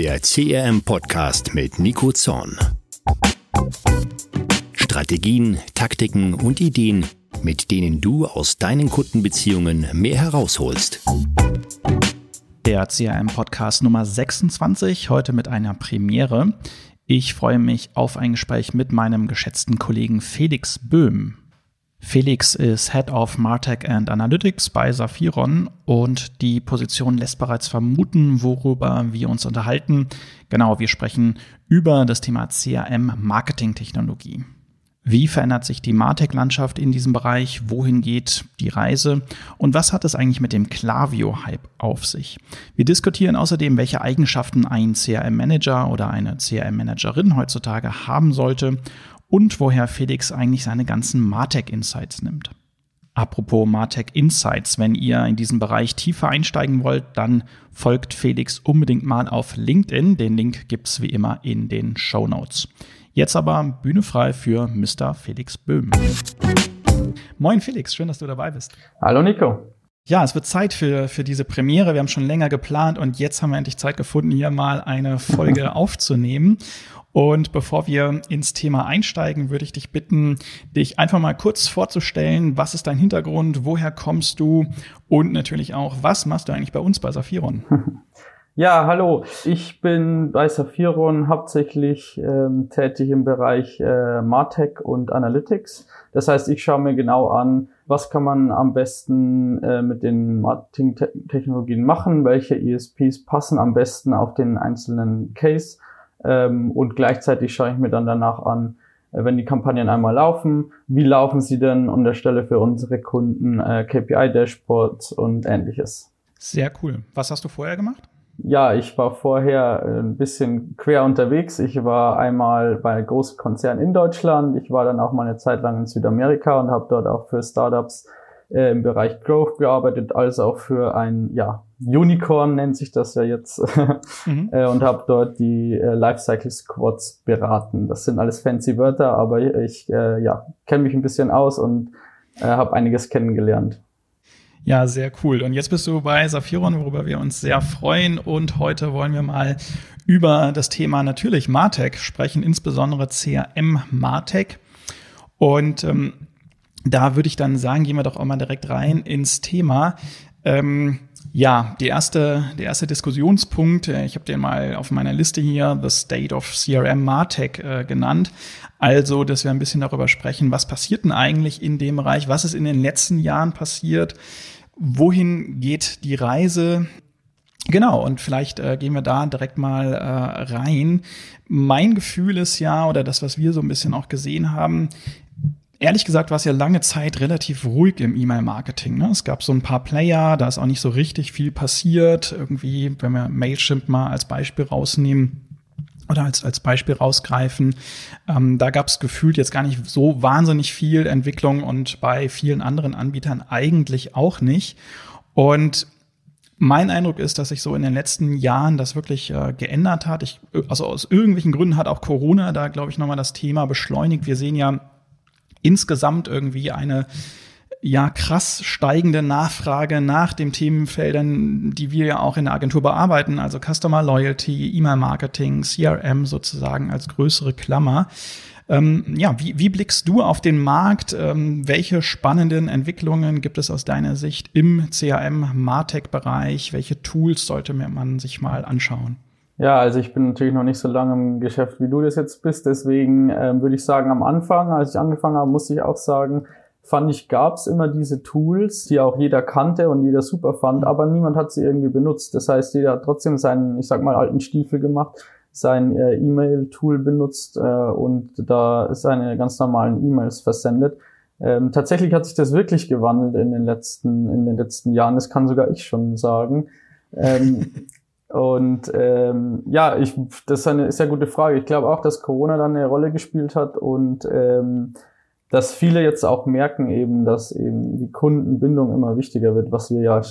der CRM-Podcast mit Nico Zorn. Strategien, Taktiken und Ideen, mit denen du aus deinen Kundenbeziehungen mehr herausholst. Der CRM-Podcast Nummer 26, heute mit einer Premiere. Ich freue mich auf ein Gespräch mit meinem geschätzten Kollegen Felix Böhm. Felix ist Head of Martech and Analytics bei Saphiron und die Position lässt bereits vermuten, worüber wir uns unterhalten. Genau, wir sprechen über das Thema CRM Marketing Technologie. Wie verändert sich die Martech-Landschaft in diesem Bereich? Wohin geht die Reise? Und was hat es eigentlich mit dem Klaviyo-Hype auf sich? Wir diskutieren außerdem, welche Eigenschaften ein CRM-Manager oder eine CRM-Managerin heutzutage haben sollte und woher Felix eigentlich seine ganzen Martech Insights nimmt. Apropos Martech Insights, wenn ihr in diesen Bereich tiefer einsteigen wollt, dann folgt Felix unbedingt mal auf LinkedIn. Den Link gibt's wie immer in den Show Notes. Jetzt aber Bühne frei für Mr. Felix Böhm. Moin Felix, schön, dass du dabei bist. Hallo Nico. Ja, es wird Zeit für, für diese Premiere. Wir haben schon länger geplant und jetzt haben wir endlich Zeit gefunden, hier mal eine Folge aufzunehmen. Und bevor wir ins Thema einsteigen, würde ich dich bitten, dich einfach mal kurz vorzustellen. Was ist dein Hintergrund? Woher kommst du? Und natürlich auch, was machst du eigentlich bei uns bei Saphiron? Ja, hallo. Ich bin bei Saphiron hauptsächlich ähm, tätig im Bereich äh, Martech und Analytics. Das heißt, ich schaue mir genau an, was kann man am besten äh, mit den Marketing-Technologien machen, welche ESPs passen am besten auf den einzelnen Case ähm, und gleichzeitig schaue ich mir dann danach an, äh, wenn die Kampagnen einmal laufen, wie laufen sie denn und erstelle für unsere Kunden äh, KPI-Dashboards und ähnliches. Sehr cool. Was hast du vorher gemacht? Ja, ich war vorher äh, ein bisschen quer unterwegs. Ich war einmal bei großen Konzernen in Deutschland. Ich war dann auch mal eine Zeit lang in Südamerika und habe dort auch für Startups äh, im Bereich Growth gearbeitet, als auch für ein ja, Unicorn nennt sich das ja jetzt mhm. äh, und habe dort die äh, Lifecycle Squads beraten. Das sind alles fancy Wörter, aber ich äh, ja, kenne mich ein bisschen aus und äh, habe einiges kennengelernt. Ja, sehr cool. Und jetzt bist du bei Saphiron, worüber wir uns sehr freuen. Und heute wollen wir mal über das Thema natürlich Martech sprechen, insbesondere CRM Martech. Und ähm, da würde ich dann sagen, gehen wir doch auch mal direkt rein ins Thema. Ähm, ja, die erste, der erste Diskussionspunkt, äh, ich habe den mal auf meiner Liste hier, The State of CRM Martech äh, genannt. Also, dass wir ein bisschen darüber sprechen, was passiert denn eigentlich in dem Bereich, was ist in den letzten Jahren passiert, wohin geht die Reise, Genau, und vielleicht äh, gehen wir da direkt mal äh, rein. Mein Gefühl ist ja, oder das, was wir so ein bisschen auch gesehen haben, Ehrlich gesagt war es ja lange Zeit relativ ruhig im E-Mail-Marketing. Ne? Es gab so ein paar Player, da ist auch nicht so richtig viel passiert. Irgendwie, wenn wir Mailchimp mal als Beispiel rausnehmen, oder als, als Beispiel rausgreifen. Ähm, da gab es gefühlt jetzt gar nicht so wahnsinnig viel Entwicklung und bei vielen anderen Anbietern eigentlich auch nicht. Und mein Eindruck ist, dass sich so in den letzten Jahren das wirklich äh, geändert hat. Ich, also aus irgendwelchen Gründen hat auch Corona da, glaube ich, nochmal das Thema beschleunigt. Wir sehen ja insgesamt irgendwie eine ja krass steigende Nachfrage nach den Themenfeldern, die wir ja auch in der Agentur bearbeiten, also Customer Loyalty, E-Mail-Marketing, CRM sozusagen als größere Klammer. Ähm, ja, wie, wie blickst du auf den Markt? Ähm, welche spannenden Entwicklungen gibt es aus deiner Sicht im CRM-Martech-Bereich? Welche Tools sollte man sich mal anschauen? Ja, also ich bin natürlich noch nicht so lange im Geschäft, wie du das jetzt bist. Deswegen ähm, würde ich sagen, am Anfang, als ich angefangen habe, muss ich auch sagen, fand ich, gab es immer diese Tools, die auch jeder kannte und jeder super fand, aber niemand hat sie irgendwie benutzt. Das heißt, jeder hat trotzdem seinen, ich sag mal, alten Stiefel gemacht, sein äh, E-Mail-Tool benutzt äh, und da seine ganz normalen E-Mails versendet. Ähm, tatsächlich hat sich das wirklich gewandelt in den letzten, in den letzten Jahren. Das kann sogar ich schon sagen. Ähm, Und ähm, ja, ich, das ist eine ist ja gute Frage. Ich glaube auch, dass Corona dann eine Rolle gespielt hat und ähm, dass viele jetzt auch merken eben, dass eben die Kundenbindung immer wichtiger wird, was wir ja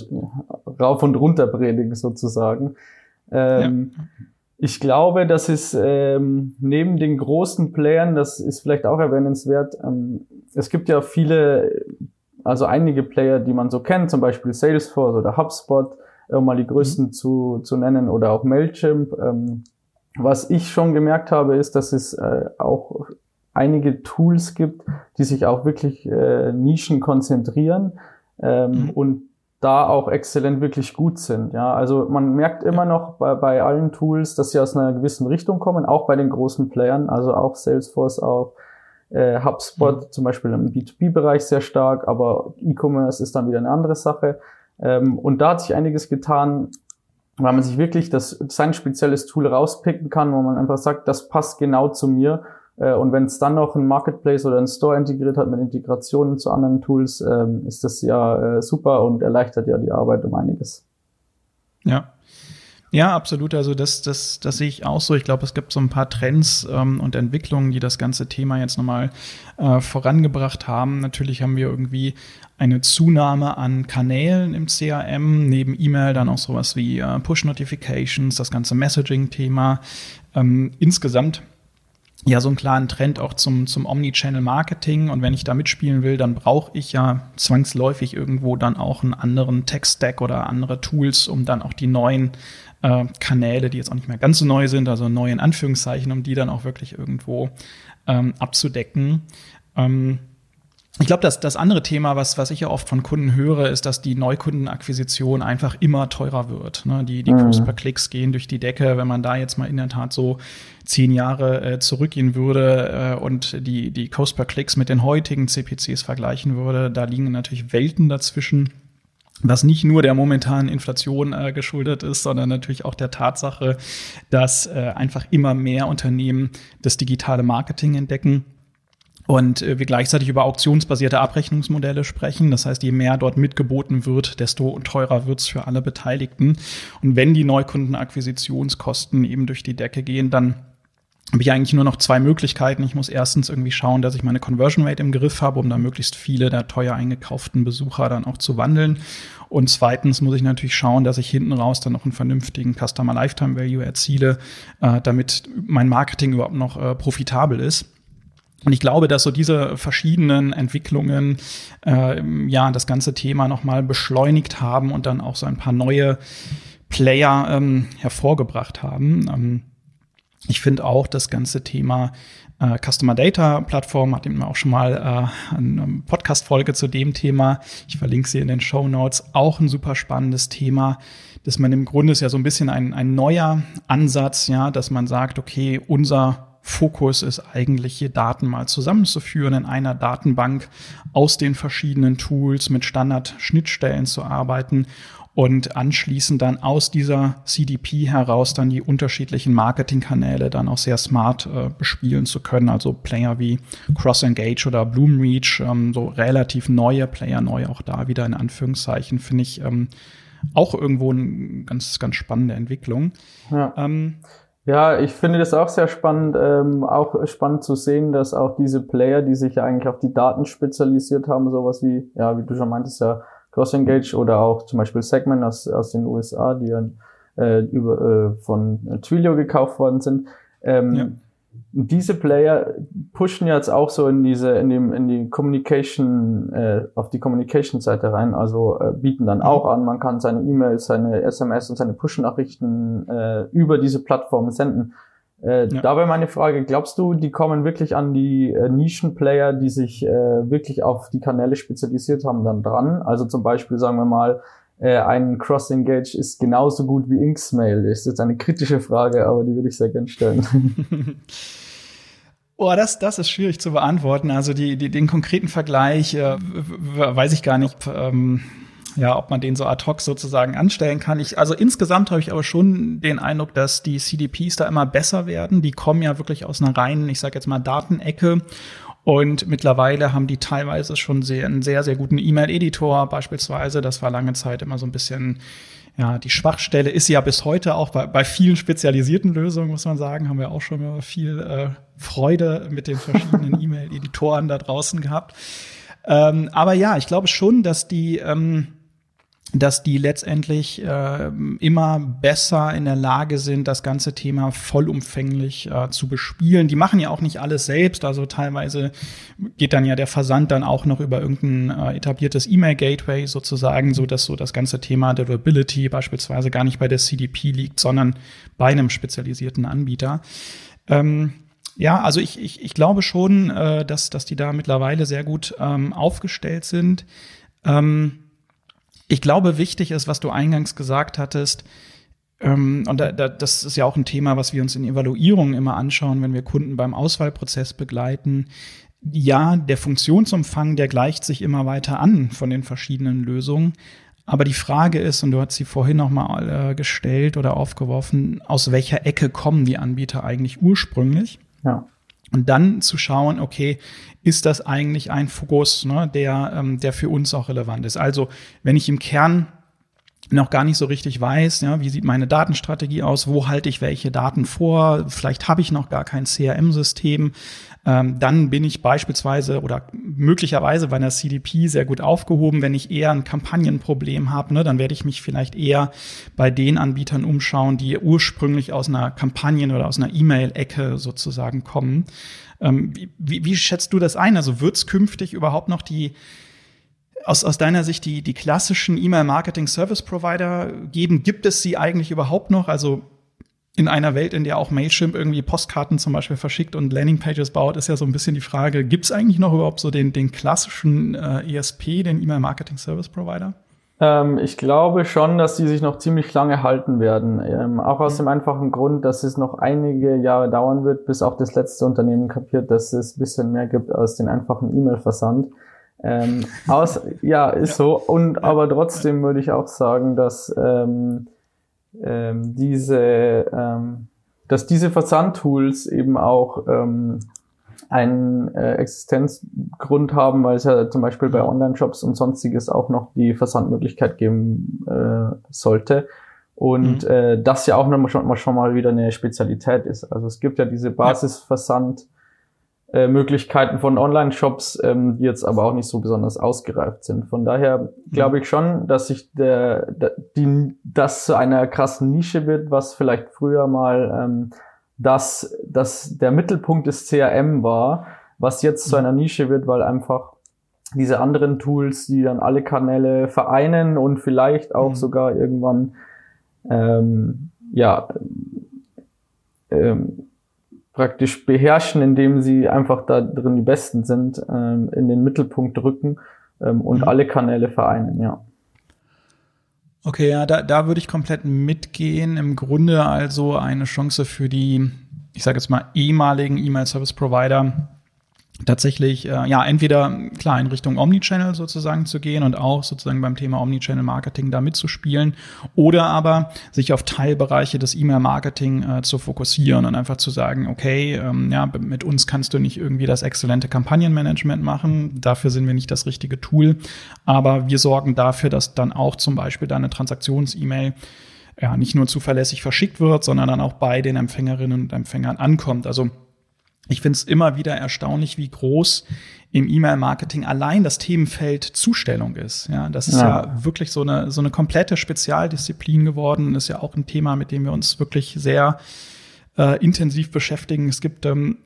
rauf und runter predigen sozusagen. Ähm, ja. Ich glaube, das ist ähm, neben den großen Playern, das ist vielleicht auch erwähnenswert, ähm, es gibt ja viele, also einige Player, die man so kennt, zum Beispiel Salesforce oder HubSpot, um mal die größten mhm. zu, zu nennen, oder auch Mailchimp. Ähm, was ich schon gemerkt habe, ist, dass es äh, auch einige Tools gibt, die sich auch wirklich äh, Nischen konzentrieren ähm, mhm. und da auch exzellent wirklich gut sind. Ja, also man merkt immer noch bei, bei allen Tools, dass sie aus einer gewissen Richtung kommen, auch bei den großen Playern, also auch Salesforce, auch äh, HubSpot mhm. zum Beispiel im B2B-Bereich sehr stark, aber E-Commerce ist dann wieder eine andere Sache. Ähm, und da hat sich einiges getan, weil man sich wirklich das, sein spezielles Tool rauspicken kann, wo man einfach sagt, das passt genau zu mir äh, und wenn es dann noch ein Marketplace oder ein Store integriert hat mit Integrationen zu anderen Tools, ähm, ist das ja äh, super und erleichtert ja die Arbeit um einiges. Ja. Ja, absolut. Also das, das, das sehe ich auch so. Ich glaube, es gibt so ein paar Trends ähm, und Entwicklungen, die das ganze Thema jetzt nochmal äh, vorangebracht haben. Natürlich haben wir irgendwie eine Zunahme an Kanälen im CRM, neben E-Mail dann auch sowas wie äh, Push-Notifications, das ganze Messaging-Thema. Ähm, insgesamt ja so einen klaren Trend auch zum, zum Omnichannel-Marketing. Und wenn ich da mitspielen will, dann brauche ich ja zwangsläufig irgendwo dann auch einen anderen Tech-Stack oder andere Tools, um dann auch die neuen äh, Kanäle, die jetzt auch nicht mehr ganz so neu sind, also neu in Anführungszeichen, um die dann auch wirklich irgendwo ähm, abzudecken. Ähm, ich glaube, das, das andere Thema, was, was ich ja oft von Kunden höre, ist, dass die Neukundenakquisition einfach immer teurer wird. Ne? Die, die mhm. per Klicks gehen durch die Decke. Wenn man da jetzt mal in der Tat so zehn Jahre äh, zurückgehen würde äh, und die, die Cost per Klicks mit den heutigen CPCs vergleichen würde, da liegen natürlich Welten dazwischen was nicht nur der momentanen Inflation äh, geschuldet ist, sondern natürlich auch der Tatsache, dass äh, einfach immer mehr Unternehmen das digitale Marketing entdecken und äh, wir gleichzeitig über auktionsbasierte Abrechnungsmodelle sprechen. Das heißt, je mehr dort mitgeboten wird, desto teurer wird's für alle Beteiligten. Und wenn die Neukundenakquisitionskosten eben durch die Decke gehen, dann habe ich eigentlich nur noch zwei Möglichkeiten. Ich muss erstens irgendwie schauen, dass ich meine Conversion Rate im Griff habe, um da möglichst viele der teuer eingekauften Besucher dann auch zu wandeln. Und zweitens muss ich natürlich schauen, dass ich hinten raus dann noch einen vernünftigen Customer Lifetime Value erziele, äh, damit mein Marketing überhaupt noch äh, profitabel ist. Und ich glaube, dass so diese verschiedenen Entwicklungen äh, ja das ganze Thema nochmal beschleunigt haben und dann auch so ein paar neue Player ähm, hervorgebracht haben. Ähm, ich finde auch das ganze Thema äh, Customer Data Plattform, hat eben auch schon mal äh, eine Podcast-Folge zu dem Thema. Ich verlinke sie in den Show Notes. Auch ein super spannendes Thema, dass man im Grunde ist ja so ein bisschen ein, ein neuer Ansatz, ja, dass man sagt, okay, unser Fokus ist eigentlich hier Daten mal zusammenzuführen in einer Datenbank aus den verschiedenen Tools mit Standard-Schnittstellen zu arbeiten und anschließend dann aus dieser CDP heraus dann die unterschiedlichen Marketingkanäle dann auch sehr smart äh, bespielen zu können. Also Player wie Cross Engage oder Bloomreach, ähm, so relativ neue Player, neu auch da wieder in Anführungszeichen, finde ich ähm, auch irgendwo eine ganz, ganz spannende Entwicklung. Ja. Ähm, ja, ich finde das auch sehr spannend, ähm, auch spannend zu sehen, dass auch diese Player, die sich ja eigentlich auf die Daten spezialisiert haben, sowas wie, ja, wie du schon meintest, ja, CrossEngage oder auch zum Beispiel Segment aus, aus den USA, die ja äh, über, äh, von Twilio gekauft worden sind. Ähm, ja diese Player pushen jetzt auch so in diese, in dem, in die Communication, äh, auf die Communication-Seite rein, also äh, bieten dann auch an, man kann seine E-Mails, seine SMS und seine Push-Nachrichten äh, über diese Plattform senden. Äh, ja. Dabei meine Frage, glaubst du, die kommen wirklich an die äh, Nischen-Player, die sich äh, wirklich auf die Kanäle spezialisiert haben, dann dran? Also zum Beispiel, sagen wir mal, äh, ein Cross-Engage ist genauso gut wie Inksmail? Das ist jetzt eine kritische Frage, aber die würde ich sehr gerne stellen. Oh, das, das ist schwierig zu beantworten. Also die, die, den konkreten Vergleich äh, weiß ich gar nicht, ähm, ja, ob man den so ad hoc sozusagen anstellen kann. Ich, also insgesamt habe ich aber schon den Eindruck, dass die CDPs da immer besser werden. Die kommen ja wirklich aus einer reinen, ich sage jetzt mal, Datenecke und mittlerweile haben die teilweise schon sehr, einen sehr, sehr guten E-Mail-Editor beispielsweise. Das war lange Zeit immer so ein bisschen, ja, die Schwachstelle ist ja bis heute auch bei, bei vielen spezialisierten Lösungen, muss man sagen, haben wir auch schon immer viel äh, Freude mit den verschiedenen E-Mail-Editoren da draußen gehabt. Ähm, aber ja, ich glaube schon, dass die, ähm, dass die letztendlich äh, immer besser in der Lage sind, das ganze Thema vollumfänglich äh, zu bespielen. Die machen ja auch nicht alles selbst, also teilweise geht dann ja der Versand dann auch noch über irgendein äh, etabliertes E-Mail-Gateway sozusagen, so dass so das ganze Thema Deliverability beispielsweise gar nicht bei der CDP liegt, sondern bei einem spezialisierten Anbieter. Ähm, ja, also ich, ich, ich glaube schon, äh, dass, dass die da mittlerweile sehr gut ähm, aufgestellt sind. Ähm, ich glaube, wichtig ist, was du eingangs gesagt hattest, ähm, und da, da, das ist ja auch ein Thema, was wir uns in Evaluierungen immer anschauen, wenn wir Kunden beim Auswahlprozess begleiten. Ja, der Funktionsumfang, der gleicht sich immer weiter an von den verschiedenen Lösungen. Aber die Frage ist, und du hast sie vorhin noch mal äh, gestellt oder aufgeworfen, aus welcher Ecke kommen die Anbieter eigentlich ursprünglich? Ja. Und dann zu schauen, okay, ist das eigentlich ein Fokus, ne, der, ähm, der für uns auch relevant ist? Also, wenn ich im Kern noch gar nicht so richtig weiß, ja, wie sieht meine Datenstrategie aus, wo halte ich welche Daten vor, vielleicht habe ich noch gar kein CRM-System, ähm, dann bin ich beispielsweise oder möglicherweise bei einer CDP sehr gut aufgehoben. Wenn ich eher ein Kampagnenproblem habe, ne, dann werde ich mich vielleicht eher bei den Anbietern umschauen, die ursprünglich aus einer Kampagnen- oder aus einer E-Mail-Ecke sozusagen kommen. Ähm, wie, wie schätzt du das ein? Also wird es künftig überhaupt noch die aus, aus deiner Sicht die, die klassischen E-Mail-Marketing-Service-Provider geben? Gibt es sie eigentlich überhaupt noch? Also in einer Welt, in der auch Mailchimp irgendwie Postkarten zum Beispiel verschickt und Landingpages baut, ist ja so ein bisschen die Frage, gibt es eigentlich noch überhaupt so den, den klassischen äh, ESP, den E-Mail-Marketing-Service-Provider? Ähm, ich glaube schon, dass die sich noch ziemlich lange halten werden. Ähm, auch aus mhm. dem einfachen Grund, dass es noch einige Jahre dauern wird, bis auch das letzte Unternehmen kapiert, dass es ein bisschen mehr gibt als den einfachen E-Mail-Versand. Ähm, aus, ja, ist ja. so. Und aber trotzdem würde ich auch sagen, dass ähm, ähm, diese, ähm, dass diese Versandtools eben auch ähm, einen äh, Existenzgrund haben, weil es ja zum Beispiel bei Online-Shops und sonstiges auch noch die Versandmöglichkeit geben äh, sollte. Und mhm. äh, das ja auch noch schon, schon mal wieder eine Spezialität ist. Also es gibt ja diese Basisversand- äh, Möglichkeiten von Online-Shops, ähm, die jetzt aber auch nicht so besonders ausgereift sind. Von daher glaube mhm. ich schon, dass sich der, der die, das zu einer krassen Nische wird, was vielleicht früher mal ähm, das, das der Mittelpunkt des CRM war, was jetzt zu mhm. einer Nische wird, weil einfach diese anderen Tools, die dann alle Kanäle vereinen und vielleicht auch mhm. sogar irgendwann ähm, ja ähm, praktisch beherrschen, indem sie einfach da drin die Besten sind, ähm, in den Mittelpunkt rücken ähm, und mhm. alle Kanäle vereinen, ja. Okay, ja, da, da würde ich komplett mitgehen. Im Grunde also eine Chance für die, ich sage jetzt mal, ehemaligen E-Mail-Service-Provider, tatsächlich, äh, ja, entweder klar in Richtung Omnichannel sozusagen zu gehen und auch sozusagen beim Thema Omnichannel Marketing da mitzuspielen oder aber sich auf Teilbereiche des E-Mail-Marketing äh, zu fokussieren und einfach zu sagen, okay, ähm, ja, mit uns kannst du nicht irgendwie das exzellente Kampagnenmanagement machen, dafür sind wir nicht das richtige Tool, aber wir sorgen dafür, dass dann auch zum Beispiel deine Transaktions-E-Mail ja, nicht nur zuverlässig verschickt wird, sondern dann auch bei den Empfängerinnen und Empfängern ankommt. Also ich finde es immer wieder erstaunlich, wie groß im E-Mail-Marketing allein das Themenfeld Zustellung ist. Ja, das ist ja. ja, wirklich so eine, so eine komplette Spezialdisziplin geworden. Ist ja auch ein Thema, mit dem wir uns wirklich sehr äh, intensiv beschäftigen. Es gibt ähm,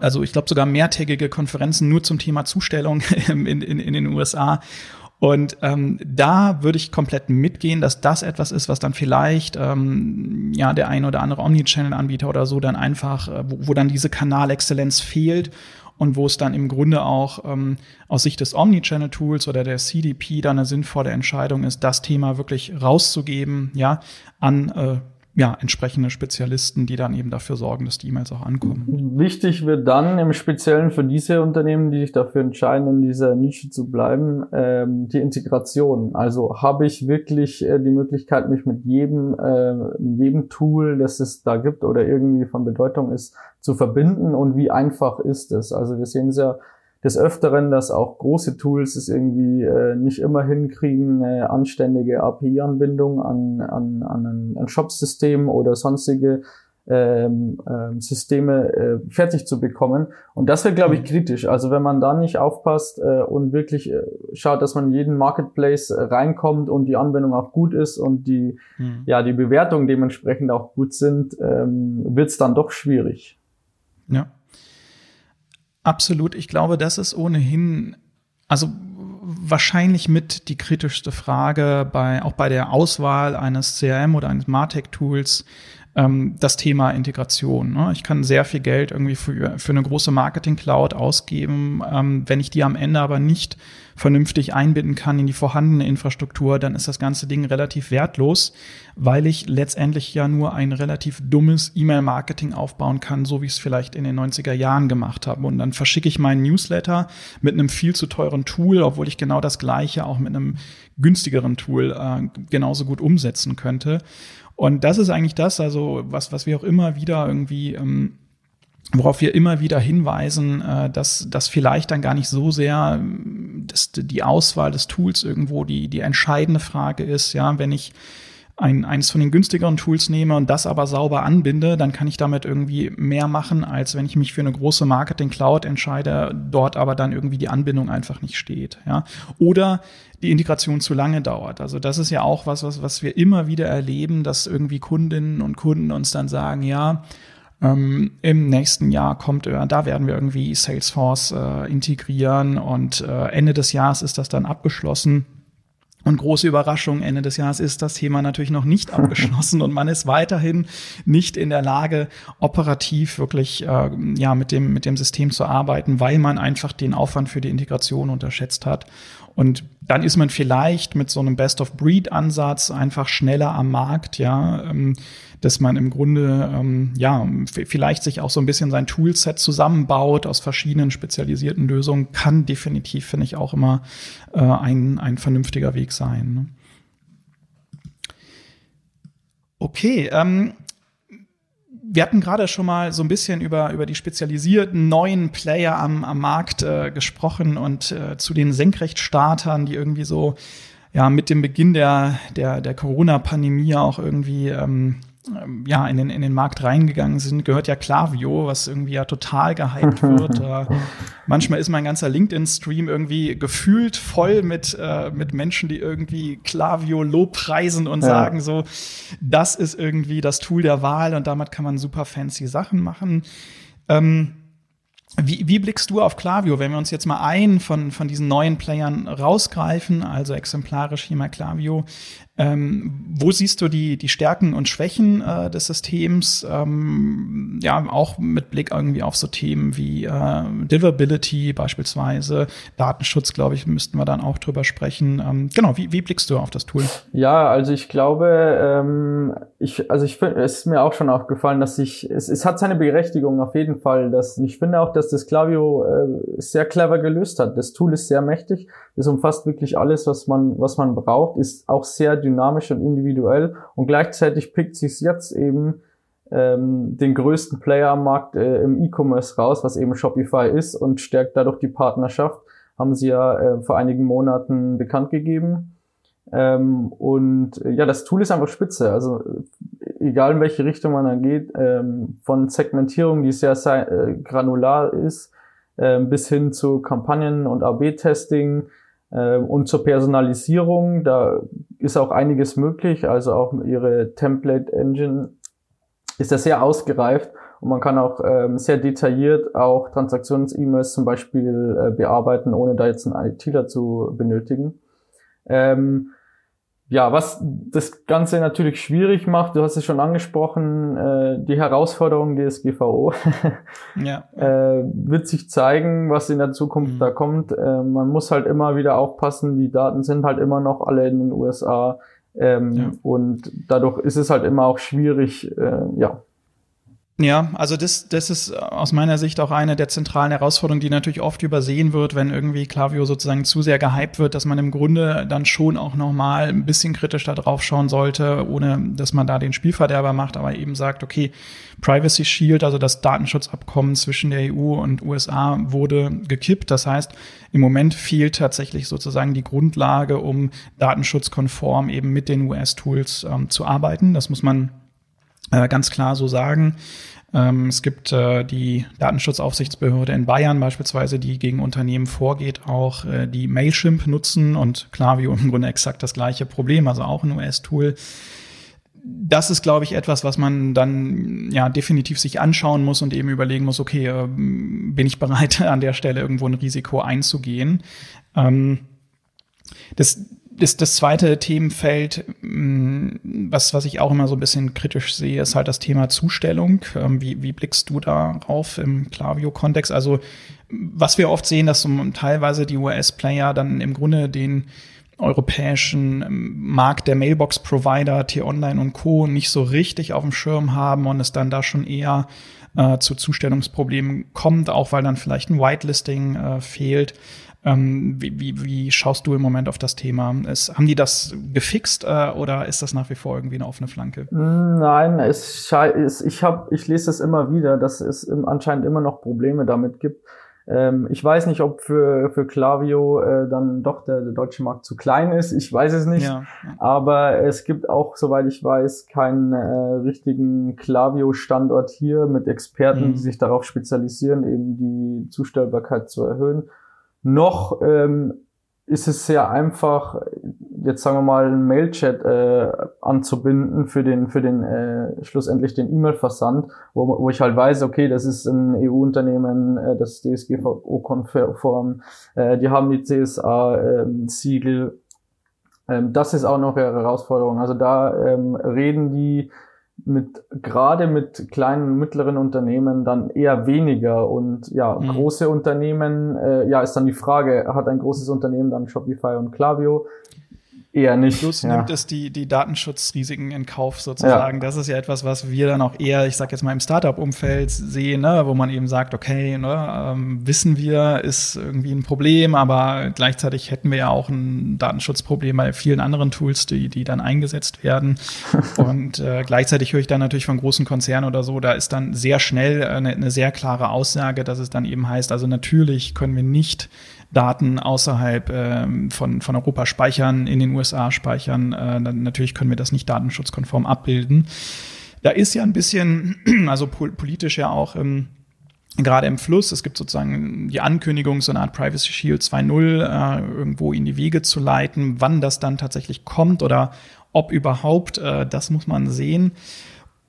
also ich glaube sogar mehrtägige Konferenzen nur zum Thema Zustellung in, in, in den USA. Und ähm, da würde ich komplett mitgehen, dass das etwas ist, was dann vielleicht ähm, ja der ein oder andere Omnichannel-Anbieter oder so dann einfach, äh, wo, wo dann diese Kanalexzellenz fehlt und wo es dann im Grunde auch ähm, aus Sicht des Omnichannel-Tools oder der CDP dann eine sinnvolle Entscheidung ist, das Thema wirklich rauszugeben, ja, an äh, ja, entsprechende Spezialisten, die dann eben dafür sorgen, dass die E-Mails auch ankommen. Wichtig wird dann im Speziellen für diese Unternehmen, die sich dafür entscheiden, in dieser Nische zu bleiben, ähm, die Integration. Also habe ich wirklich äh, die Möglichkeit, mich mit jedem, äh, jedem Tool, das es da gibt oder irgendwie von Bedeutung ist, zu verbinden und wie einfach ist es? Also wir sehen es ja des Öfteren, dass auch große Tools es irgendwie äh, nicht immer hinkriegen, eine anständige API-Anbindung an, an, an ein, Shop-System oder sonstige ähm, ähm, Systeme äh, fertig zu bekommen. Und das wird, glaube ich, mhm. kritisch. Also wenn man da nicht aufpasst äh, und wirklich äh, schaut, dass man in jeden Marketplace äh, reinkommt und die Anwendung auch gut ist und die, mhm. ja, die Bewertungen dementsprechend auch gut sind, ähm, wird es dann doch schwierig. Ja. Absolut. Ich glaube, das ist ohnehin, also wahrscheinlich mit die kritischste Frage bei, auch bei der Auswahl eines CRM oder eines Martech-Tools ähm, das Thema Integration. Ne? Ich kann sehr viel Geld irgendwie für, für eine große Marketing-Cloud ausgeben. Ähm, wenn ich die am Ende aber nicht vernünftig einbinden kann in die vorhandene Infrastruktur, dann ist das ganze Ding relativ wertlos, weil ich letztendlich ja nur ein relativ dummes E-Mail-Marketing aufbauen kann, so wie ich es vielleicht in den 90er Jahren gemacht habe. Und dann verschicke ich meinen Newsletter mit einem viel zu teuren Tool, obwohl ich genau das gleiche auch mit einem günstigeren Tool äh, genauso gut umsetzen könnte. Und das ist eigentlich das, also was, was wir auch immer wieder irgendwie, ähm, worauf wir immer wieder hinweisen, äh, dass, dass vielleicht dann gar nicht so sehr dass die Auswahl des Tools irgendwo die, die entscheidende Frage ist, ja, wenn ich ein, eines von den günstigeren Tools nehme und das aber sauber anbinde, dann kann ich damit irgendwie mehr machen, als wenn ich mich für eine große Marketing Cloud entscheide, dort aber dann irgendwie die Anbindung einfach nicht steht. Ja? Oder die Integration zu lange dauert. Also das ist ja auch was, was, was wir immer wieder erleben, dass irgendwie Kundinnen und Kunden uns dann sagen, ja, ähm, Im nächsten Jahr kommt, äh, da werden wir irgendwie Salesforce äh, integrieren und äh, Ende des Jahres ist das dann abgeschlossen. Und große Überraschung, Ende des Jahres ist das Thema natürlich noch nicht abgeschlossen und man ist weiterhin nicht in der Lage, operativ wirklich äh, ja, mit, dem, mit dem System zu arbeiten, weil man einfach den Aufwand für die Integration unterschätzt hat. Und dann ist man vielleicht mit so einem Best-of-Breed-Ansatz einfach schneller am Markt, ja, ähm, dass man im Grunde, ähm, ja, vielleicht sich auch so ein bisschen sein Toolset zusammenbaut aus verschiedenen spezialisierten Lösungen, kann definitiv, finde ich, auch immer äh, ein, ein vernünftiger Weg sein. Ne? Okay, ähm, wir hatten gerade schon mal so ein bisschen über, über die spezialisierten neuen Player am, am Markt äh, gesprochen und äh, zu den Senkrechtstartern, die irgendwie so ja mit dem Beginn der, der, der Corona-Pandemie auch irgendwie ähm, ja, in den, in den Markt reingegangen sind, gehört ja Klavio, was irgendwie ja total gehypt wird. äh, manchmal ist mein ganzer LinkedIn-Stream irgendwie gefühlt voll mit, äh, mit Menschen, die irgendwie Klavio lobpreisen und ja. sagen so, das ist irgendwie das Tool der Wahl und damit kann man super fancy Sachen machen. Ähm, wie, wie blickst du auf Klavio, wenn wir uns jetzt mal einen von, von diesen neuen Playern rausgreifen, also exemplarisch hier mal Klavio, ähm, wo siehst du die, die Stärken und Schwächen äh, des Systems? Ähm, ja, auch mit Blick irgendwie auf so Themen wie äh, Deliverability beispielsweise, Datenschutz, glaube ich, müssten wir dann auch drüber sprechen. Ähm, genau, wie, wie blickst du auf das Tool? Ja, also ich glaube, ähm, ich, also ich finde, es ist mir auch schon aufgefallen, dass ich, es, es hat seine Berechtigung auf jeden Fall. Dass, ich finde auch, dass das Klavio äh, sehr clever gelöst hat. Das Tool ist sehr mächtig, es umfasst wirklich alles, was man, was man braucht, ist auch sehr dynamisch und individuell und gleichzeitig pickt sich jetzt eben ähm, den größten Player am Markt äh, im E-Commerce raus, was eben Shopify ist und stärkt dadurch die Partnerschaft. Haben sie ja äh, vor einigen Monaten bekannt gegeben. Ähm, und äh, ja, das Tool ist einfach spitze. Also äh, egal in welche Richtung man dann geht, ähm, von Segmentierung, die sehr, äh, granular ist, äh, bis hin zu Kampagnen und AB-Testing, ähm, und zur Personalisierung, da ist auch einiges möglich. Also auch ihre Template Engine ist da sehr ausgereift und man kann auch ähm, sehr detailliert auch Transaktions-E-Mails zum Beispiel äh, bearbeiten, ohne da jetzt einen ITler zu benötigen. Ähm, ja, was das Ganze natürlich schwierig macht, du hast es schon angesprochen, äh, die Herausforderung DSGVO ja. äh, wird sich zeigen, was in der Zukunft mhm. da kommt. Äh, man muss halt immer wieder aufpassen, die Daten sind halt immer noch alle in den USA ähm, ja. und dadurch ist es halt immer auch schwierig, äh, ja, ja, also das, das ist aus meiner Sicht auch eine der zentralen Herausforderungen, die natürlich oft übersehen wird, wenn irgendwie Klaviyo sozusagen zu sehr gehypt wird, dass man im Grunde dann schon auch nochmal ein bisschen kritisch da drauf schauen sollte, ohne dass man da den Spielverderber macht, aber eben sagt, okay, Privacy Shield, also das Datenschutzabkommen zwischen der EU und USA wurde gekippt. Das heißt, im Moment fehlt tatsächlich sozusagen die Grundlage, um datenschutzkonform eben mit den US-Tools ähm, zu arbeiten. Das muss man äh, ganz klar so sagen. Ähm, es gibt äh, die Datenschutzaufsichtsbehörde in Bayern beispielsweise, die gegen Unternehmen vorgeht, auch äh, die Mailchimp nutzen und Klaviyo im Grunde exakt das gleiche Problem, also auch ein US-Tool. Das ist, glaube ich, etwas, was man dann ja definitiv sich anschauen muss und eben überlegen muss, okay, äh, bin ich bereit, an der Stelle irgendwo ein Risiko einzugehen? Ähm, das das, das zweite Themenfeld, mm, was, was ich auch immer so ein bisschen kritisch sehe, ist halt das Thema Zustellung. Ähm, wie, wie blickst du darauf im Klaviyo-Kontext? Also, was wir oft sehen, dass so teilweise die US-Player dann im Grunde den europäischen ähm, Markt der Mailbox-Provider, T-Online und Co. nicht so richtig auf dem Schirm haben und es dann da schon eher äh, zu Zustellungsproblemen kommt, auch weil dann vielleicht ein Whitelisting äh, fehlt. Ähm, wie, wie, wie schaust du im Moment auf das Thema? Ist, haben die das gefixt äh, oder ist das nach wie vor irgendwie eine offene Flanke? Nein, es, ich hab, ich lese es immer wieder, dass es anscheinend immer noch Probleme damit gibt. Ähm, ich weiß nicht, ob für, für Klaviyo äh, dann doch der, der deutsche Markt zu klein ist. Ich weiß es nicht. Ja, ja. Aber es gibt auch, soweit ich weiß, keinen äh, richtigen Klaviyo-Standort hier mit Experten, mhm. die sich darauf spezialisieren, eben die Zustellbarkeit zu erhöhen. Noch ähm, ist es sehr einfach, jetzt sagen wir mal, einen Mailchat äh, anzubinden für den, für den äh, schlussendlich den E-Mail-Versand, wo, wo ich halt weiß, okay, das ist ein EU-Unternehmen, äh, das DSGVO-konform, äh, die haben die CSA-Siegel. Ähm, ähm, das ist auch noch eine Herausforderung. Also da ähm, reden die mit gerade mit kleinen und mittleren Unternehmen dann eher weniger und ja mhm. große Unternehmen äh, ja ist dann die Frage hat ein großes Unternehmen dann Shopify und Klaviyo Eher nicht. Plus ja. nimmt es die, die Datenschutzrisiken in Kauf sozusagen. Ja. Das ist ja etwas, was wir dann auch eher, ich sag jetzt mal, im Startup-Umfeld sehen, ne, wo man eben sagt, okay, ne, ähm, wissen wir, ist irgendwie ein Problem, aber gleichzeitig hätten wir ja auch ein Datenschutzproblem bei vielen anderen Tools, die, die dann eingesetzt werden. Und äh, gleichzeitig höre ich dann natürlich von großen Konzernen oder so, da ist dann sehr schnell eine, eine sehr klare Aussage, dass es dann eben heißt, also natürlich können wir nicht Daten außerhalb ähm, von, von Europa speichern, in den USA speichern. Äh, dann, natürlich können wir das nicht datenschutzkonform abbilden. Da ist ja ein bisschen, also politisch ja auch ähm, gerade im Fluss. Es gibt sozusagen die Ankündigung, so eine Art Privacy Shield 2.0 äh, irgendwo in die Wege zu leiten. Wann das dann tatsächlich kommt oder ob überhaupt, äh, das muss man sehen.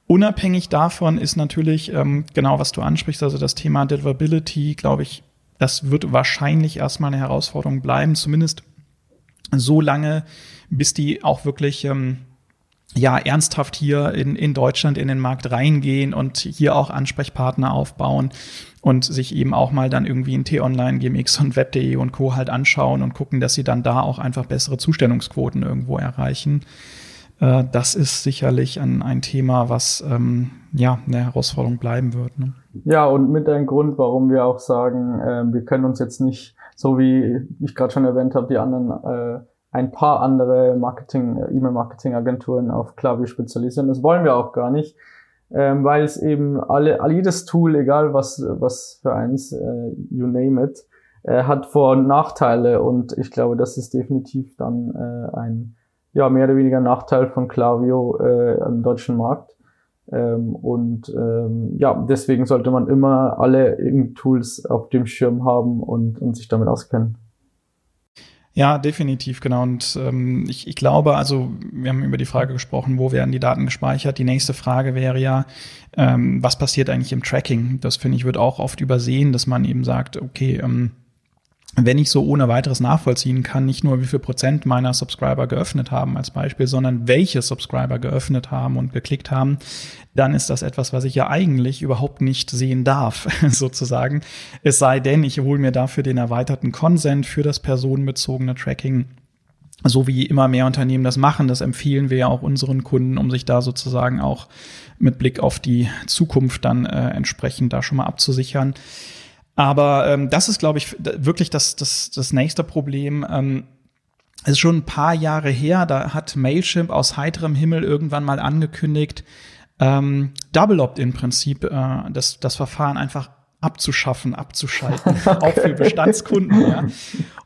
Unabhängig davon ist natürlich ähm, genau, was du ansprichst, also das Thema Deliverability, glaube ich, das wird wahrscheinlich erstmal eine Herausforderung bleiben, zumindest so lange, bis die auch wirklich ähm, ja ernsthaft hier in, in Deutschland in den Markt reingehen und hier auch Ansprechpartner aufbauen und sich eben auch mal dann irgendwie in T-Online, GMX und Web.de und Co. halt anschauen und gucken, dass sie dann da auch einfach bessere Zustellungsquoten irgendwo erreichen. Äh, das ist sicherlich ein, ein Thema, was ähm, ja eine Herausforderung bleiben wird. Ne? Ja, und mit ein Grund, warum wir auch sagen, äh, wir können uns jetzt nicht, so wie ich gerade schon erwähnt habe, die anderen äh, ein paar andere Marketing, äh, E-Mail-Marketing-Agenturen auf Klaviyo spezialisieren. Das wollen wir auch gar nicht, ähm, weil es eben alle, all jedes Tool, egal was, was für eins, äh, you name it, äh, hat Vor- und Nachteile und ich glaube, das ist definitiv dann äh, ein ja mehr oder weniger Nachteil von Klaviyo äh, im deutschen Markt. Ähm, und ähm, ja, deswegen sollte man immer alle Tools auf dem Schirm haben und, und sich damit auskennen. Ja, definitiv, genau. Und ähm, ich, ich glaube, also wir haben über die Frage gesprochen, wo werden die Daten gespeichert. Die nächste Frage wäre ja, ähm, was passiert eigentlich im Tracking? Das finde ich wird auch oft übersehen, dass man eben sagt, okay, ähm, wenn ich so ohne weiteres nachvollziehen kann, nicht nur wie viel Prozent meiner Subscriber geöffnet haben als Beispiel, sondern welche Subscriber geöffnet haben und geklickt haben, dann ist das etwas, was ich ja eigentlich überhaupt nicht sehen darf, sozusagen. Es sei denn, ich hole mir dafür den erweiterten Consent für das personenbezogene Tracking so wie immer mehr Unternehmen das machen. Das empfehlen wir ja auch unseren Kunden, um sich da sozusagen auch mit Blick auf die Zukunft dann äh, entsprechend da schon mal abzusichern. Aber ähm, das ist, glaube ich, wirklich das, das, das nächste Problem. Ähm, es ist schon ein paar Jahre her, da hat Mailchimp aus heiterem Himmel irgendwann mal angekündigt, ähm, Double Opt-in-Prinzip, äh, das, das Verfahren einfach abzuschaffen, abzuschalten, auch für Bestandskunden. Ja.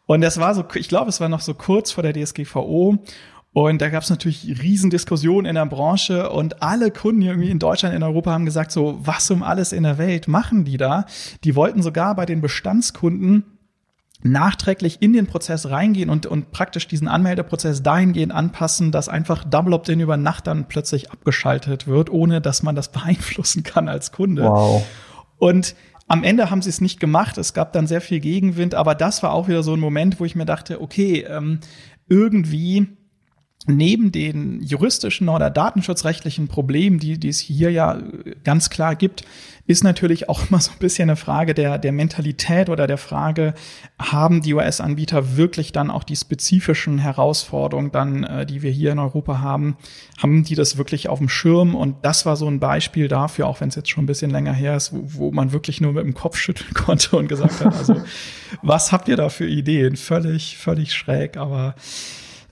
Und das war so, ich glaube, es war noch so kurz vor der DSGVO. Und da gab es natürlich Riesendiskussionen in der Branche und alle Kunden irgendwie in Deutschland, in Europa haben gesagt, so was um alles in der Welt machen die da? Die wollten sogar bei den Bestandskunden nachträglich in den Prozess reingehen und, und praktisch diesen Anmeldeprozess dahingehend anpassen, dass einfach Double Opt-in über Nacht dann plötzlich abgeschaltet wird, ohne dass man das beeinflussen kann als Kunde. Wow. Und am Ende haben sie es nicht gemacht. Es gab dann sehr viel Gegenwind, aber das war auch wieder so ein Moment, wo ich mir dachte, okay, ähm, irgendwie neben den juristischen oder datenschutzrechtlichen Problemen, die, die es hier ja ganz klar gibt, ist natürlich auch immer so ein bisschen eine Frage der, der Mentalität oder der Frage, haben die US-Anbieter wirklich dann auch die spezifischen Herausforderungen dann, äh, die wir hier in Europa haben, haben die das wirklich auf dem Schirm? Und das war so ein Beispiel dafür, auch wenn es jetzt schon ein bisschen länger her ist, wo, wo man wirklich nur mit dem Kopf schütteln konnte und gesagt hat, also was habt ihr da für Ideen? Völlig, völlig schräg, aber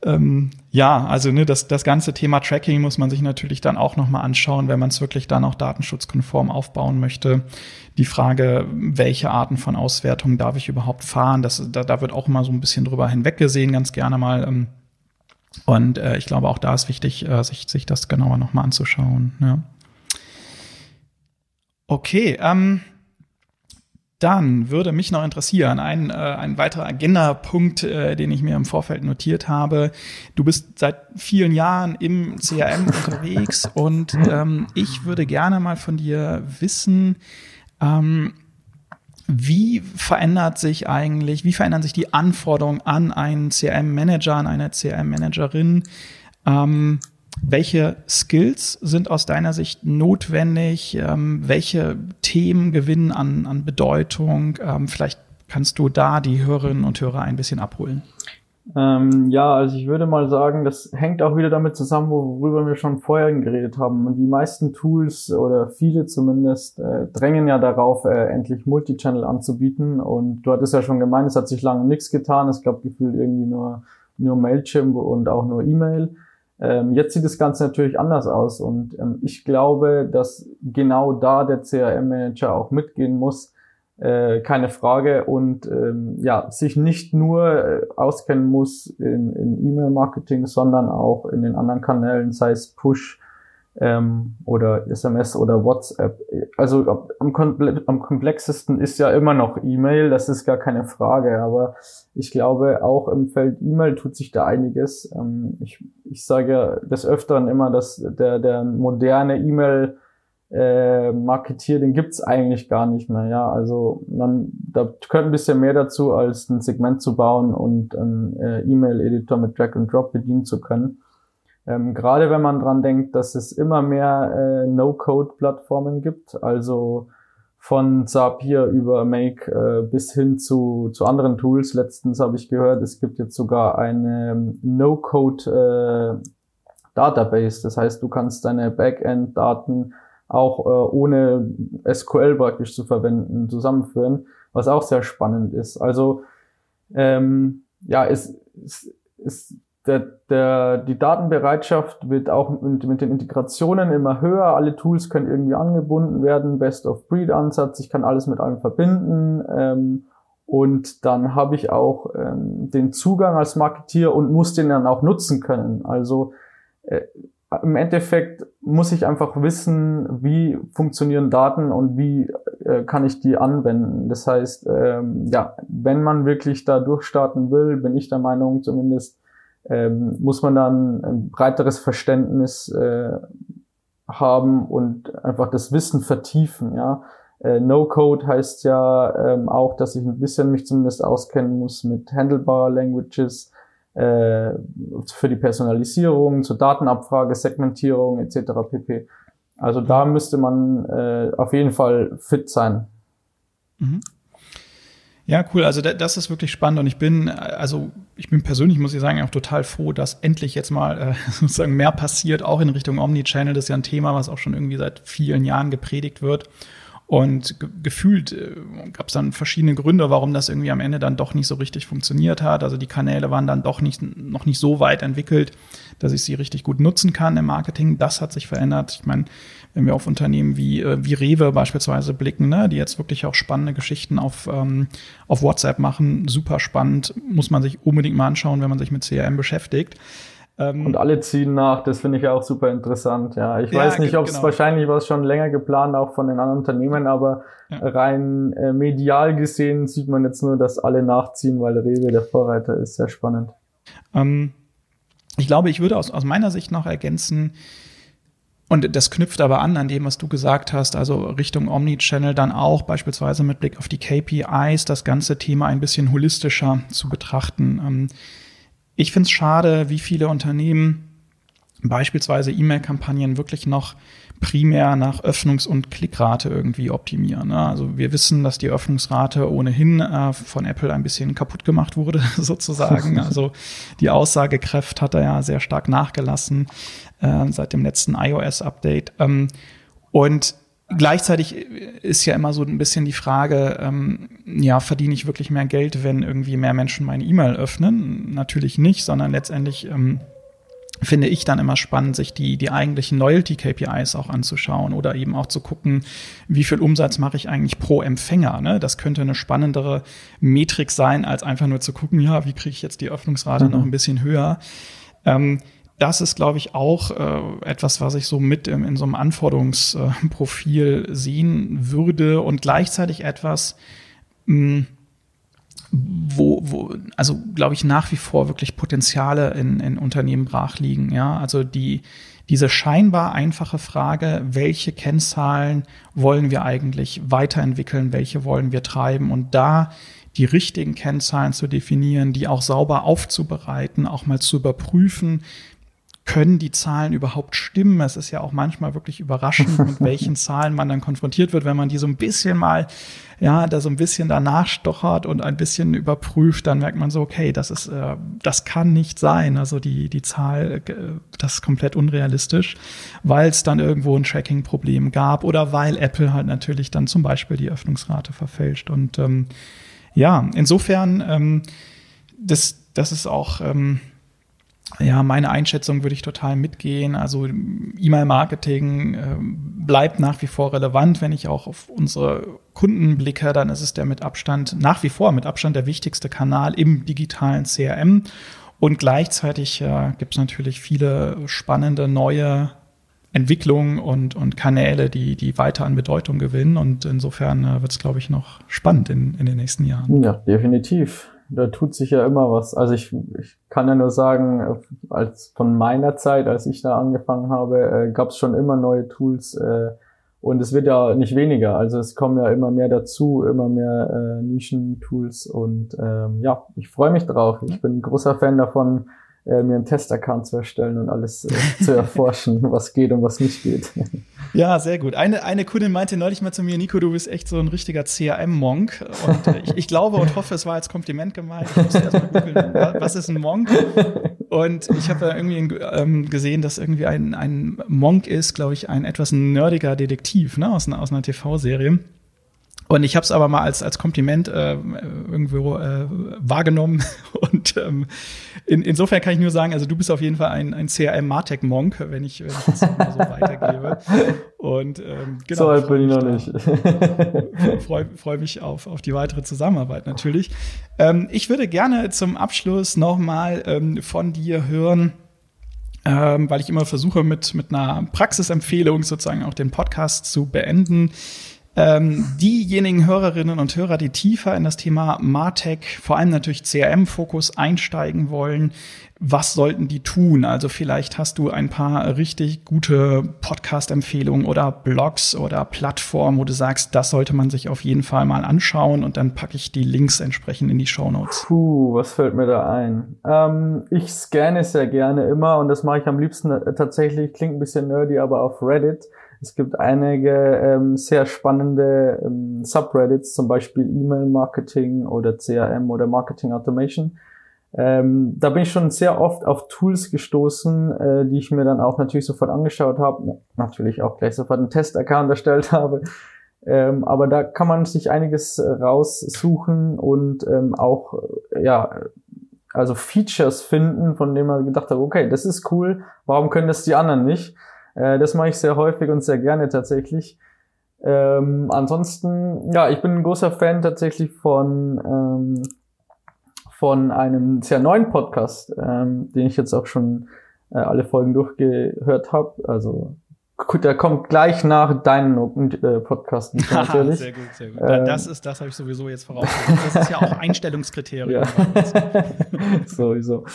ähm, ja, also ne, das, das ganze Thema Tracking muss man sich natürlich dann auch nochmal anschauen, wenn man es wirklich dann auch datenschutzkonform aufbauen möchte. Die Frage, welche Arten von Auswertungen darf ich überhaupt fahren, das, da, da wird auch immer so ein bisschen drüber hinweggesehen, ganz gerne mal. Ähm, und äh, ich glaube, auch da ist wichtig, äh, sich, sich das genauer nochmal anzuschauen. Ja. Okay, ähm, dann würde mich noch interessieren, ein, äh, ein weiterer Agenda-Punkt, äh, den ich mir im Vorfeld notiert habe. Du bist seit vielen Jahren im CRM unterwegs und ähm, ich würde gerne mal von dir wissen, ähm, wie verändert sich eigentlich, wie verändern sich die Anforderungen an einen CRM-Manager, an eine CRM-Managerin? Ähm, welche Skills sind aus deiner Sicht notwendig? Ähm, welche Themen gewinnen an, an Bedeutung? Ähm, vielleicht kannst du da die Hörerinnen und Hörer ein bisschen abholen. Ähm, ja, also ich würde mal sagen, das hängt auch wieder damit zusammen, worüber wir schon vorher geredet haben. Und die meisten Tools oder viele zumindest äh, drängen ja darauf, äh, endlich Multichannel anzubieten. Und du hattest ja schon gemeint, es hat sich lange nichts getan. Es gab gefühlt irgendwie nur, nur Mailchimp und auch nur E-Mail. Ähm, jetzt sieht das Ganze natürlich anders aus und ähm, ich glaube, dass genau da der CRM-Manager auch mitgehen muss, äh, keine Frage und ähm, ja sich nicht nur äh, auskennen muss in, in E-Mail-Marketing, sondern auch in den anderen Kanälen, sei es Push, ähm, oder SMS oder WhatsApp. Also am, am komplexesten ist ja immer noch E-Mail, das ist gar keine Frage, aber ich glaube, auch im Feld E-Mail tut sich da einiges. Ähm, ich, ich sage ja des Öfteren immer, dass der, der moderne E-Mail äh, Marketier, den gibt's eigentlich gar nicht mehr. Ja, also man, da gehört ein bisschen mehr dazu, als ein Segment zu bauen und einen äh, E-Mail-Editor mit Drag and Drop bedienen zu können. Ähm, gerade wenn man dran denkt, dass es immer mehr äh, No-Code-Plattformen gibt, also von Zapier über Make äh, bis hin zu, zu anderen Tools. Letztens habe ich gehört, es gibt jetzt sogar eine ähm, No-Code äh, Database. Das heißt, du kannst deine Backend-Daten auch äh, ohne SQL praktisch zu verwenden zusammenführen, was auch sehr spannend ist. Also ähm, ja, es, es, es der, der, die Datenbereitschaft wird auch mit, mit, den Integrationen immer höher. Alle Tools können irgendwie angebunden werden. Best-of-Breed-Ansatz. Ich kann alles mit allem verbinden. Ähm, und dann habe ich auch ähm, den Zugang als Marketier und muss den dann auch nutzen können. Also äh, im Endeffekt muss ich einfach wissen, wie funktionieren Daten und wie äh, kann ich die anwenden. Das heißt, ähm, ja, wenn man wirklich da durchstarten will, bin ich der Meinung zumindest, ähm, muss man dann ein breiteres Verständnis äh, haben und einfach das Wissen vertiefen, ja. Äh, No-Code heißt ja ähm, auch, dass ich ein bisschen mich zumindest auskennen muss mit Handlebar Languages äh, für die Personalisierung, zur Datenabfrage, Segmentierung etc. pp. Also da müsste man äh, auf jeden Fall fit sein. Mhm. Ja, cool. Also das ist wirklich spannend und ich bin, also ich bin persönlich, muss ich sagen, auch total froh, dass endlich jetzt mal äh, sozusagen mehr passiert, auch in Richtung Omnichannel. Das ist ja ein Thema, was auch schon irgendwie seit vielen Jahren gepredigt wird. Und ge gefühlt äh, gab es dann verschiedene Gründe, warum das irgendwie am Ende dann doch nicht so richtig funktioniert hat. Also die Kanäle waren dann doch nicht, noch nicht so weit entwickelt, dass ich sie richtig gut nutzen kann im Marketing. Das hat sich verändert. Ich meine, wenn wir auf Unternehmen wie, äh, wie Rewe beispielsweise blicken, ne, die jetzt wirklich auch spannende Geschichten auf, ähm, auf WhatsApp machen, super spannend, muss man sich unbedingt mal anschauen, wenn man sich mit CRM beschäftigt. Ähm, und alle ziehen nach, das finde ich auch super interessant. Ja, ich ja, weiß nicht, ob es genau. wahrscheinlich was schon länger geplant, auch von den anderen Unternehmen, aber ja. rein äh, medial gesehen sieht man jetzt nur, dass alle nachziehen, weil Rewe der Vorreiter ist. Sehr spannend. Ähm, ich glaube, ich würde aus, aus meiner Sicht noch ergänzen, und das knüpft aber an an dem, was du gesagt hast, also Richtung Omnichannel dann auch beispielsweise mit Blick auf die KPIs, das ganze Thema ein bisschen holistischer zu betrachten. Ähm, ich finde es schade, wie viele Unternehmen beispielsweise E-Mail-Kampagnen wirklich noch primär nach Öffnungs- und Klickrate irgendwie optimieren. Ne? Also wir wissen, dass die Öffnungsrate ohnehin äh, von Apple ein bisschen kaputt gemacht wurde, sozusagen. Also die Aussagekraft hat da ja sehr stark nachgelassen äh, seit dem letzten iOS-Update. Ähm, und Gleichzeitig ist ja immer so ein bisschen die Frage, ähm, ja, verdiene ich wirklich mehr Geld, wenn irgendwie mehr Menschen meine E-Mail öffnen? Natürlich nicht, sondern letztendlich ähm, finde ich dann immer spannend, sich die, die eigentlichen Loyalty-KPIs auch anzuschauen oder eben auch zu gucken, wie viel Umsatz mache ich eigentlich pro Empfänger. Ne? Das könnte eine spannendere Metrik sein, als einfach nur zu gucken, ja, wie kriege ich jetzt die Öffnungsrate mhm. noch ein bisschen höher. Ähm, das ist, glaube ich, auch äh, etwas, was ich so mit im, in so einem Anforderungsprofil sehen würde und gleichzeitig etwas, mh, hm, wo, wo, also glaube ich, nach wie vor wirklich Potenziale in, in Unternehmen brach liegen. Ja, also die, diese scheinbar einfache Frage, welche Kennzahlen wollen wir eigentlich weiterentwickeln, welche wollen wir treiben und da die richtigen Kennzahlen zu definieren, die auch sauber aufzubereiten, auch mal zu überprüfen, können die Zahlen überhaupt stimmen? Es ist ja auch manchmal wirklich überraschend, mit welchen Zahlen man dann konfrontiert wird, wenn man die so ein bisschen mal, ja, da so ein bisschen danach stochert und ein bisschen überprüft, dann merkt man so, okay, das ist, äh, das kann nicht sein. Also die, die Zahl, äh, das ist komplett unrealistisch, weil es dann irgendwo ein Tracking-Problem gab oder weil Apple halt natürlich dann zum Beispiel die Öffnungsrate verfälscht. Und ähm, ja, insofern, ähm, das, das ist auch, ähm, ja, meine Einschätzung würde ich total mitgehen. Also E-Mail-Marketing äh, bleibt nach wie vor relevant. Wenn ich auch auf unsere Kunden blicke, dann ist es der mit Abstand, nach wie vor mit Abstand der wichtigste Kanal im digitalen CRM. Und gleichzeitig äh, gibt es natürlich viele spannende neue Entwicklungen und, und Kanäle, die, die weiter an Bedeutung gewinnen. Und insofern äh, wird es, glaube ich, noch spannend in, in den nächsten Jahren. Ja, definitiv da tut sich ja immer was. Also ich, ich kann ja nur sagen, als von meiner Zeit, als ich da angefangen habe, äh, gab es schon immer neue Tools äh, und es wird ja nicht weniger. Also es kommen ja immer mehr dazu, immer mehr äh, Nischen-Tools und ähm, ja, ich freue mich drauf. Ich bin ein großer Fan davon, äh, mir einen Testaccount zu erstellen und alles äh, zu erforschen, was geht und was nicht geht. Ja, sehr gut. Eine, eine Kundin meinte neulich mal zu mir, Nico, du bist echt so ein richtiger CRM-Monk. Und äh, ich, ich, glaube und hoffe, es war als Kompliment gemeint. Ich musste erstmal googeln, was ist ein Monk? Und ich habe irgendwie ähm, gesehen, dass irgendwie ein, ein Monk ist, glaube ich, ein etwas nerdiger Detektiv ne, aus, aus einer TV-Serie. Und ich habe es aber mal als, als Kompliment äh, irgendwo äh, wahrgenommen. Und ähm, in, insofern kann ich nur sagen, also du bist auf jeden Fall ein, ein CRM-Martech-Monk, wenn ich, wenn ich das mal so weitergebe. Und ähm, genau. So alt bin ich noch nicht. Freue freu mich auf, auf die weitere Zusammenarbeit natürlich. Ähm, ich würde gerne zum Abschluss nochmal ähm, von dir hören, ähm, weil ich immer versuche, mit, mit einer Praxisempfehlung sozusagen auch den Podcast zu beenden ähm, diejenigen Hörerinnen und Hörer, die tiefer in das Thema Martech, vor allem natürlich CRM-Fokus einsteigen wollen, was sollten die tun? Also vielleicht hast du ein paar richtig gute Podcast-Empfehlungen oder Blogs oder Plattformen, wo du sagst, das sollte man sich auf jeden Fall mal anschauen und dann packe ich die Links entsprechend in die Show Notes. Puh, was fällt mir da ein? Ähm, ich scanne sehr gerne immer und das mache ich am liebsten äh, tatsächlich, klingt ein bisschen nerdy, aber auf Reddit. Es gibt einige ähm, sehr spannende ähm, Subreddits, zum Beispiel E-Mail-Marketing oder CRM oder Marketing Automation. Ähm, da bin ich schon sehr oft auf Tools gestoßen, äh, die ich mir dann auch natürlich sofort angeschaut habe, natürlich auch gleich sofort einen Test-Account erstellt habe. Ähm, aber da kann man sich einiges äh, raussuchen und ähm, auch, äh, ja, also Features finden, von denen man gedacht hat, okay, das ist cool, warum können das die anderen nicht? Äh, das mache ich sehr häufig und sehr gerne tatsächlich. Ähm, ansonsten, ja, ich bin ein großer Fan tatsächlich von, ähm, von einem sehr neuen Podcast, ähm, den ich jetzt auch schon äh, alle Folgen durchgehört habe. Also Gut, der kommt gleich nach deinem äh, Podcast natürlich. sehr gut, sehr gut. Ähm, das ist, das habe ich sowieso jetzt vorausgesetzt. Das ist ja auch Einstellungskriterium. Ja. Sowieso.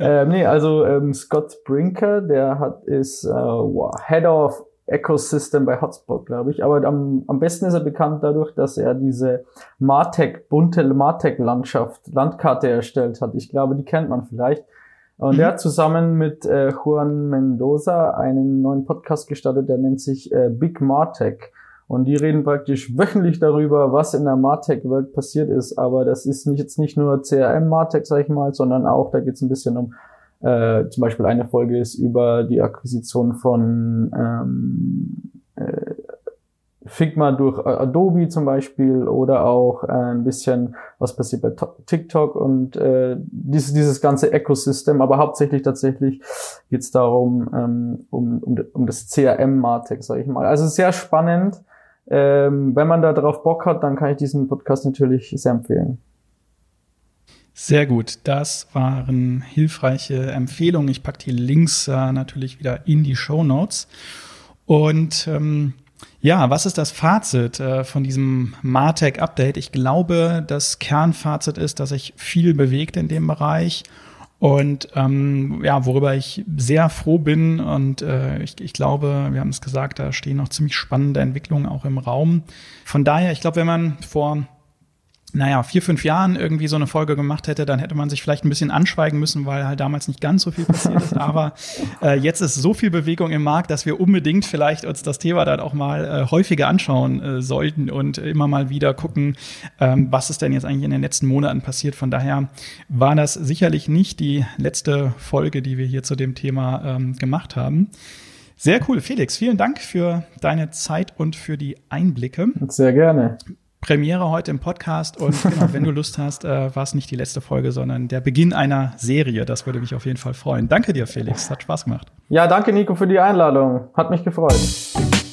Ähm, nee, also ähm, Scott Brinker, der hat ist äh, wow, Head of Ecosystem bei Hotspot, glaube ich. Aber am, am besten ist er bekannt dadurch, dass er diese Martech, bunte Martech-Landschaft, Landkarte erstellt hat. Ich glaube, die kennt man vielleicht. Und mhm. er hat zusammen mit äh, Juan Mendoza einen neuen Podcast gestartet, der nennt sich äh, Big Martech. Und die reden praktisch wöchentlich darüber, was in der Martech-Welt passiert ist. Aber das ist nicht, jetzt nicht nur CRM-Martech, sag ich mal, sondern auch, da geht es ein bisschen um, äh, zum Beispiel eine Folge ist über die Akquisition von ähm, äh, Figma durch Adobe zum Beispiel oder auch äh, ein bisschen, was passiert bei TikTok und äh, dieses, dieses ganze Ecosystem, aber hauptsächlich tatsächlich geht es darum, ähm, um, um, um das CRM-Martech, sage ich mal. Also sehr spannend. Ähm, wenn man da drauf Bock hat, dann kann ich diesen Podcast natürlich sehr empfehlen. Sehr gut, das waren hilfreiche Empfehlungen. Ich packe die Links äh, natürlich wieder in die Show Notes. Und ähm, ja, was ist das Fazit äh, von diesem Martech-Update? Ich glaube, das Kernfazit ist, dass sich viel bewegt in dem Bereich. Und ähm, ja, worüber ich sehr froh bin und äh, ich, ich glaube, wir haben es gesagt, da stehen noch ziemlich spannende Entwicklungen auch im Raum. Von daher, ich glaube, wenn man vor naja, vier, fünf Jahren irgendwie so eine Folge gemacht hätte, dann hätte man sich vielleicht ein bisschen anschweigen müssen, weil halt damals nicht ganz so viel passiert ist. Aber äh, jetzt ist so viel Bewegung im Markt, dass wir unbedingt vielleicht uns das Thema dann auch mal äh, häufiger anschauen äh, sollten und immer mal wieder gucken, ähm, was ist denn jetzt eigentlich in den letzten Monaten passiert. Von daher war das sicherlich nicht die letzte Folge, die wir hier zu dem Thema ähm, gemacht haben. Sehr cool, Felix. Vielen Dank für deine Zeit und für die Einblicke. Sehr gerne. Premiere heute im Podcast und genau, wenn du Lust hast, äh, war es nicht die letzte Folge, sondern der Beginn einer Serie. Das würde mich auf jeden Fall freuen. Danke dir, Felix. Hat Spaß gemacht. Ja, danke, Nico, für die Einladung. Hat mich gefreut.